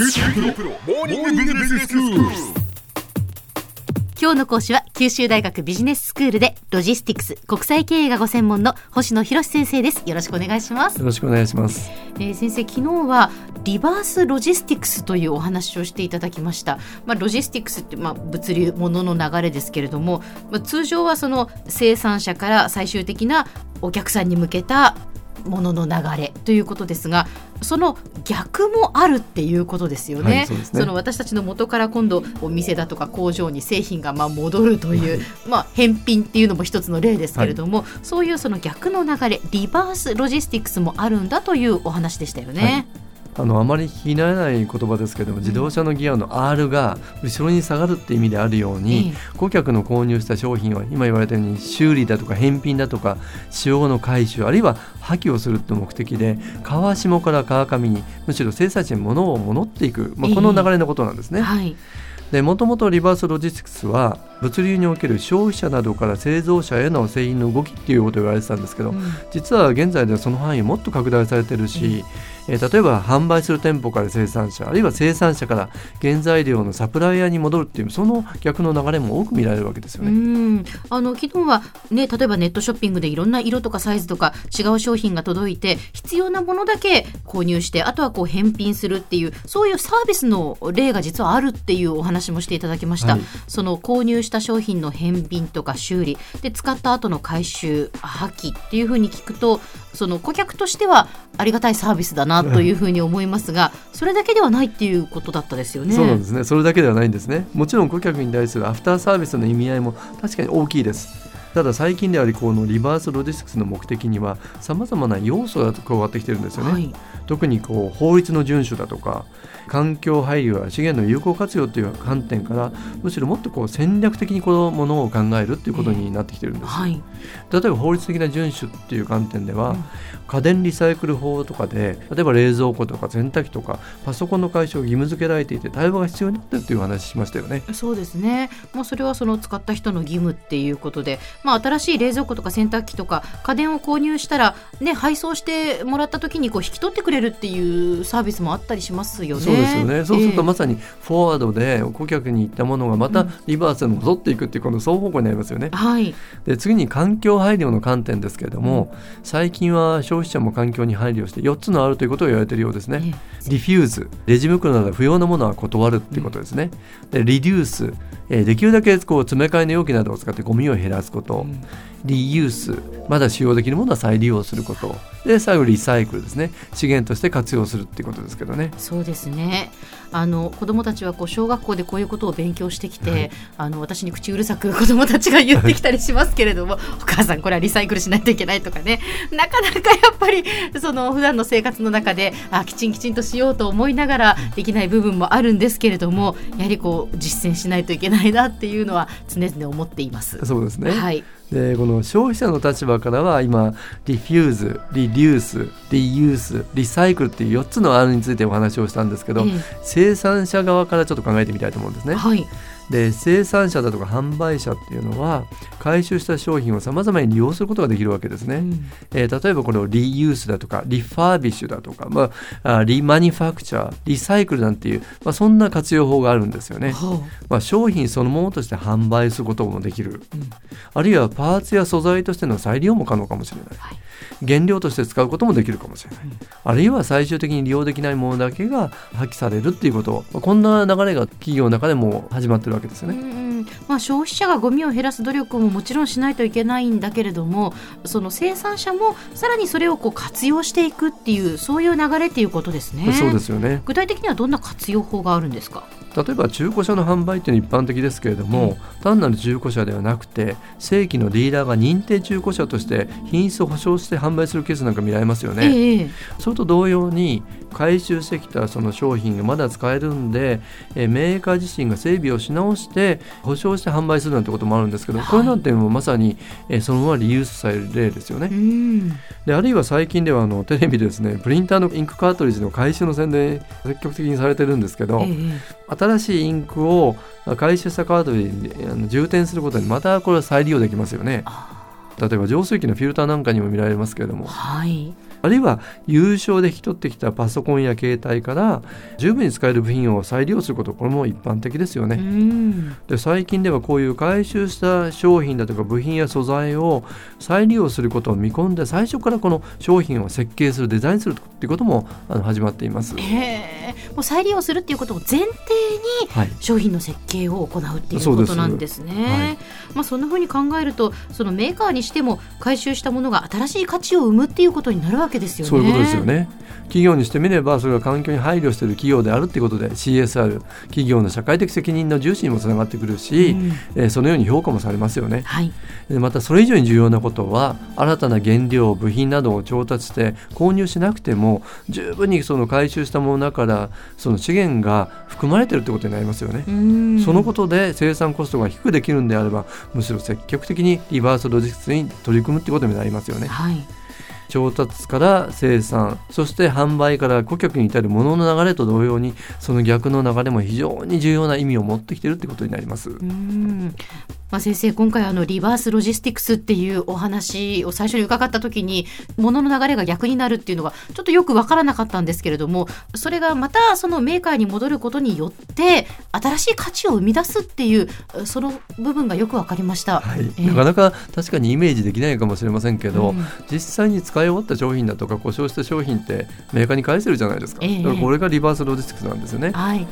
今日の講師は九州大学ビジネススクールでロジスティクス国際経営がご専門の星野博先生です。よろしくお願いします。よろしくお願いします。えー先生昨日はリバースロジスティクスというお話をしていただきました、まあ、ロジスティクスって、まあ、物流物の流れですけれども、まあ、通常はその生産者から最終的なお客さんに向けたものの流れということですがその逆もあるっていうことですよね。はいそねの私たちの元から今度お店だとか工場に製品がまあ戻るという、まあ、返品っていうのも一つの例ですけれども、そういうその逆の流れリバースロジスティクスもあるんだというお話でしたよね。あのあまり聞き慣れない言葉ですけども自動車のギアの R が後ろに下がるって意味であるように、顧客の購入した商品は今言われたように修理だとか返品だとか使用後の回収あるいは破棄をするって目的で川下から川上にむしろ生産者に物を戻っていく、まあ、この流れのことなんですね。はい、でもともとリバースロジスティクスは物流における消費者などから製造者への製品の動きっていうことを言われてたんですけど、うん。実は現在ではその範囲もっと拡大されてるし、えー例えば販売する店舗から生産者あるいは生産者から原材料のサプライヤーに戻るっていうその逆の流れも多く見られるわけですようね。ん。あの昨日は、ね、例えばネットショッピングでいろんな色とかサイズとか違う商品が届いて必要なものだけ購入してあとはこう返品するっていうそういうサービスの例が実はあるっていうお話もしていただきました、はい。その購入した商品の返品とか修理。で使った後の回収破棄っていうふうに聞くとその顧客としてはありがたいサービスだなというふうに思いますがそれだけではないっていうことだったですよね。そうなんですね。それだけではないんですね。もちろん顧客に対するアフターサービスの意味合いも確かに大きいですただ最近でありこのリバースロジスティクスの目的にはさまざまな要素が加わってきてるんですよね、はい。特にこう法律の遵守だとか環境配慮や資源の有効活用という観点からむしろもっとこう戦略的にこのものを考えるっていうことになってきてるんです。よ、はい。例えば法律的な遵守っていう観点では、家電リサイクル法とかで例えば冷蔵庫とか洗濯機とかパソコンの回収を義務付けられていて対話が必要になっているという話しましたよね。そうですね、まあ、それはその使った人の義務っていうことで、まあ、新しい冷蔵庫とか洗濯機とか家電を購入したら、ね、配送してもらった時にこう引き取ってくれるっていうサービスもあったりしますよね。そうですよねそうするとええまさにフォワードで顧客に行ったものがまたリバースに戻っていくっていうこの双方向になりますよね。はい、で次に環境配慮の観点ですけれども、最近は消費者も環境に配慮して4つのあるということを言われているようですね。えディフューズレジ袋など不要なものは断るっていうことですね。でリデュース、えーできるだけこう詰め替えの容器などを使ってゴミを減らすこと、リユース。まだ使用できるものは再利用すること。で最後リサイクルですね。資源として活用するっていうことですけどね。そうですね。あの子どもたちはこう小学校でこういうことを勉強してきて、はい。あの私に口うるさく子どもたちが言ってきたりしますけれども、お母さんこれはリサイクルしないといけないとかね。なかなかやっぱりその普段の生活の中であきちんきちんとしようと思いながらできない部分もあるんですけれどもやはりこう実践しないといけないなっていうのは常々思っています。そうですね、はい、でこの消費者の立場からは今リフューズリデュースリユースリサイクルっていう4つの R についてお話をしたんですけど、え生産者側からちょっと考えてみたいと思うんですね。えはい、で生産者だとか販売者っていうのは回収した商品をさまざまに利用することができるわけですね。うん。えー例えばこれをリユースだとかリファービッシュだとか、まあ、あリマニファクチャーリサイクルなんていう、まあ、そんな活用法があるんですよね。まあ、商品そのものとして販売することもできる、うん。あるいはパーツや素材としての再利用も可能かもしれない、はい。原料として使うこともできるかもしれない、うん。あるいは最終的に利用できないものだけが破棄されるっていうこと、まあこんな流れが企業の中でも始まってるわけですよね。まあ、消費者がゴミを減らす努力ももちろんしないといけないんだけれどもその生産者もさらにそれをこう活用していくっていうそういう流れっていうことですね。そうですよね具体的にはどんな活用法があるんですか？例えば中古車の販売っていうのは一般的ですけれども、単なる中古車ではなくて正規のディーラーが認定中古車として品質を保証して販売するケースなんか見られますよね。ええそれと同様に回収してきたその商品がまだ使えるんで、えーメーカー自身が整備をし直して保証して販売するなんてこともあるんですけど、はい。これなんてもうまさに、えーそのままリユースされる例ですよね。うん。であるいは最近ではあのテレビでですねプリンターのインクカートリッジの回収の宣伝積極的にされてるんですけど、ええ新しいインクを回収したカートリッジにあの充填することにまたこれは再利用できますよね。あ例えば浄水器のフィルターなんかにも見られますけれども。はいあるいは優勝で引き取ってきたパソコンや携帯から十分に使える部品を再利用することこれも一般的ですよね。で最近ではこういう回収した商品だとか部品や素材を再利用することを見込んで最初からこの商品を設計するデザインするっていうこともあの始まっています。へもう再利用するっていうことを前提に商品の設計を行うっていうことなんですね。はい、まあそんなふうに考えるとそのメーカーにしても回収したものが新しい価値を生むっていうことになるわけですよね。そういうことですよね。企業にしてみればそれが環境に配慮している企業であるっていうことで CSR 企業の社会的責任の重視にもつながってくるし、うん、えー、そのように評価もされますよね。はい、でまたそれ以上に重要なことは新たな原料部品などを調達して購入しなくても十分にその回収したものからその資源が含まれているということになりますよね。そのことで生産コストが低くできるんであればむしろ積極的にリバースロジスティクスに取り組むということになりますよね。はい調達から生産そして販売から顧客に至るものの流れと同様にその逆の流れも非常に重要な意味を持ってきているということになります。うんまあ、先生今回あのリバースロジスティクスっていうお話を最初に伺った時に物の流れが逆になるっていうのがちょっとよく分からなかったんですけれどもそれがまたそのメーカーに戻ることによって新しい価値を生み出すっていうその部分がよく分かりました、はい。えー、なかなか確かにイメージできないかもしれませんけど、うん、実際に使い終わった商品だとか故障した商品ってメーカーに返せるじゃないですか、えー、だからこれがリバースロジスティクスなんですよね。はい、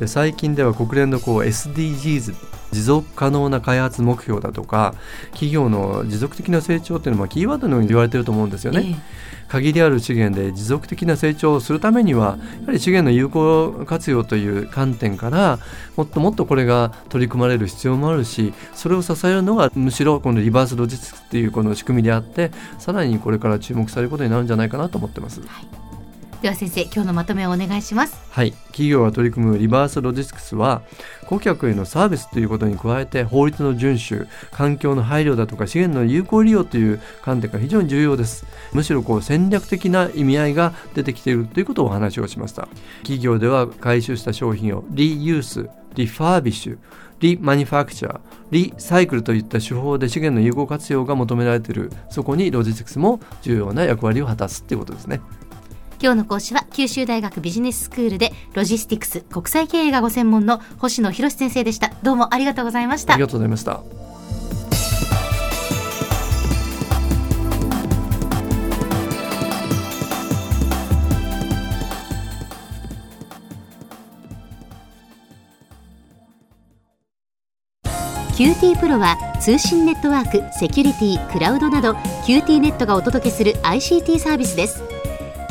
で最近では国連のこう SDGs 持続可能な開発目標だとか企業の持続的な成長っていうのはキーワードのように言われてると思うんですよね。えー限りある資源で持続的な成長をするためにはやはり資源の有効活用という観点からもっともっとこれが取り組まれる必要もあるしそれを支えるのがむしろこのリバースロジスティクスっていうこの仕組みであってさらにこれから注目されることになるんじゃないかなと思ってます。はいでは先生今日のまとめをお願いします。はい。企業が取り組むリバースロジスティクスは顧客へのサービスということに加えて法律の遵守環境の配慮だとか資源の有効利用という観点が非常に重要です。むしろこう戦略的な意味合いが出てきているということをお話をしました。企業では回収した商品をリユースリファービッシュリマニファクチャーリサイクルといった手法で資源の有効活用が求められている。そこにロジスティクスも重要な役割を果たすということですね。今日の講師は九州大学ビジネススクールでロジスティクス国際経営がご専門の星野博先生でした。どうもありがとうございました。ありがとうございました。QT プロは通信ネットワーク、セキュリティ、クラウドなど QT ネットがお届けする ICT サービスです